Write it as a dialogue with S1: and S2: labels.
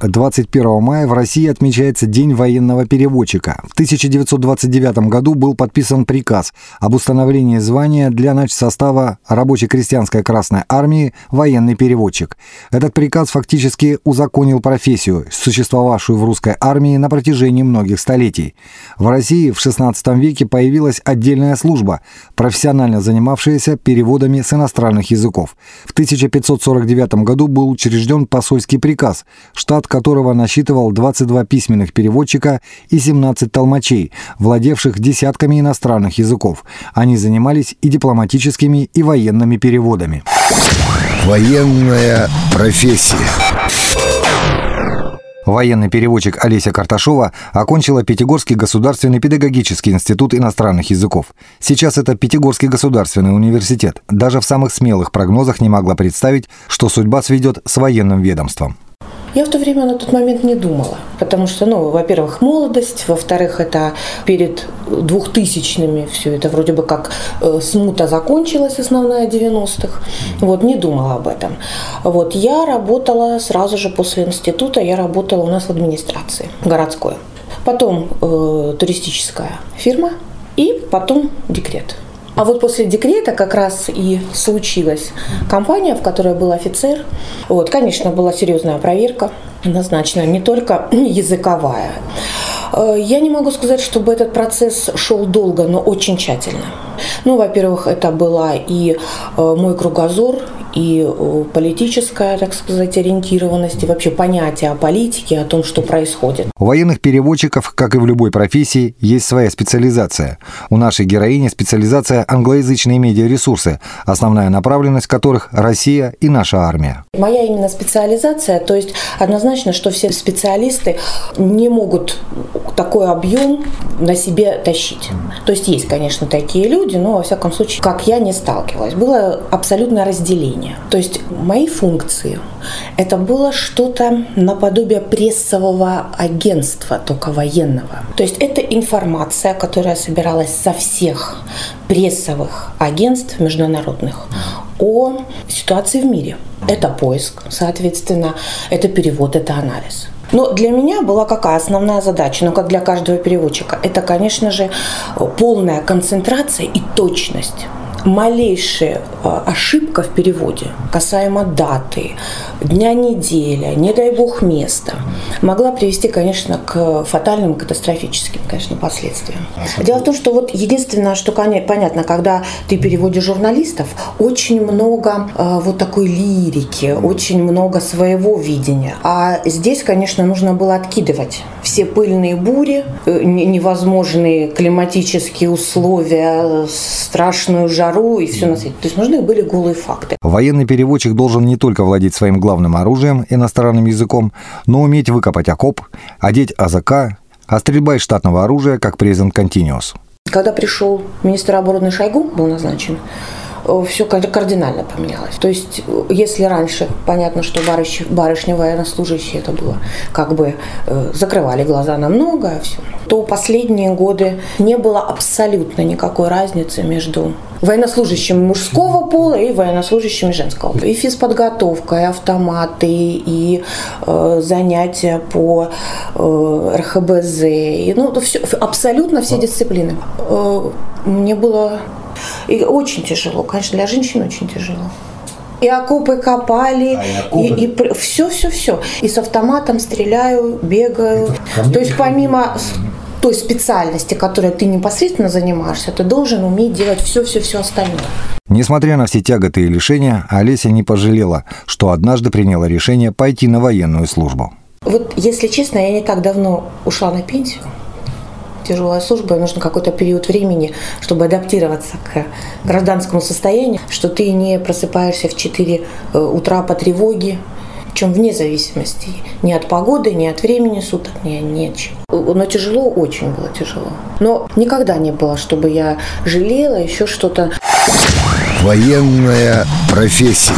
S1: 21 мая в России отмечается День военного переводчика. В 1929 году был подписан приказ об установлении звания для начсостава рабоче-крестьянской Красной Армии «военный переводчик». Этот приказ фактически узаконил профессию, существовавшую в русской армии на протяжении многих столетий. В России в XVI веке появилась отдельная служба, профессионально занимавшаяся переводами с иностранных языков. В 1549 году был учрежден посольский приказ, штат которого насчитывал 22 письменных переводчика и 17 толмачей, владевших десятками иностранных языков. Они занимались и дипломатическими, и военными переводами.
S2: Военная профессия.
S1: Военный переводчик Олеся Карташова окончила Пятигорский государственный педагогический институт иностранных языков. Сейчас это Пятигорский государственный университет. Даже в самых смелых прогнозах не могла представить, что судьба сведет с военным ведомством.
S3: Я в то время на тот момент не думала, потому что, ну, во-первых, молодость, во-вторых, это перед двухтысячными все это вроде бы как э, смута закончилась, основная 90-х. Вот, не думала об этом. Вот, я работала сразу же после института, я работала у нас в администрации городской. Потом э, туристическая фирма и потом декрет. А вот после декрета как раз и случилась компания, в которой был офицер. Вот, конечно, была серьезная проверка, однозначно, не только языковая. Э, я не могу сказать, чтобы этот процесс шел долго, но очень тщательно. Ну, во-первых, это была и э, мой кругозор, и э, политическая, так сказать, ориентированность, и вообще понятие о политике, о том, что происходит.
S1: У военных переводчиков, как и в любой профессии, есть своя специализация. У нашей героини специализация англоязычные медиаресурсы, основная направленность которых – Россия и наша армия.
S3: Моя именно специализация, то есть однозначно, что все специалисты не могут такой объем на себе тащить. То есть есть, конечно, такие люди, но, во всяком случае, как я не сталкивалась. Было абсолютное разделение управления. То есть мои функции – это было что-то наподобие прессового агентства, только военного. То есть это информация, которая собиралась со всех прессовых агентств международных о ситуации в мире. Это поиск, соответственно, это перевод, это анализ. Но для меня была какая основная задача, ну как для каждого переводчика, это, конечно же, полная концентрация и точность малейшая а, ошибка в переводе касаемо даты, дня недели, не дай бог места, могла привести, конечно, к фатальным катастрофическим, конечно, последствиям. Дело в том, что вот единственное, что понятно, когда ты переводишь журналистов, очень много э, вот такой лирики, очень много своего видения. А здесь, конечно, нужно было откидывать все пыльные бури, э, невозможные климатические условия, страшную жару и все на свете. То есть нужны были голые факты.
S1: Военный переводчик должен не только владеть своим главным оружием, иностранным языком, но уметь выкопать окоп, одеть АЗК, а стрельба из штатного оружия как презент Continuous.
S3: Когда пришел министр обороны Шойгу, был назначен, все кардинально поменялось. То есть, э, если раньше, понятно, что барыш, барышня военнослужащие это было, как бы э, закрывали глаза на многое, все, то последние годы не было абсолютно никакой разницы между военнослужащим мужского пола и военнослужащим женского. И физподготовка, и автоматы, и э, занятия по э, РХБЗ, и, ну, все, абсолютно все дисциплины. Э, мне было и очень тяжело, конечно, для женщин очень тяжело. И окопы копали, а, и, и, и все, все, все. И с автоматом стреляю, бегаю. То есть помимо той специальности, которой ты непосредственно занимаешься, ты должен уметь делать все, все, все остальное.
S1: Несмотря на все тяготы и лишения, Олеся не пожалела, что однажды приняла решение пойти на военную службу.
S3: Вот, если честно, я не так давно ушла на пенсию тяжелая служба, и нужно какой-то период времени, чтобы адаптироваться к гражданскому состоянию, что ты не просыпаешься в 4 э, утра по тревоге, причем вне зависимости ни от погоды, ни от времени суток, ни, ни от. Но тяжело, очень было тяжело. Но никогда не было, чтобы я жалела, еще что-то.
S2: Военная профессия.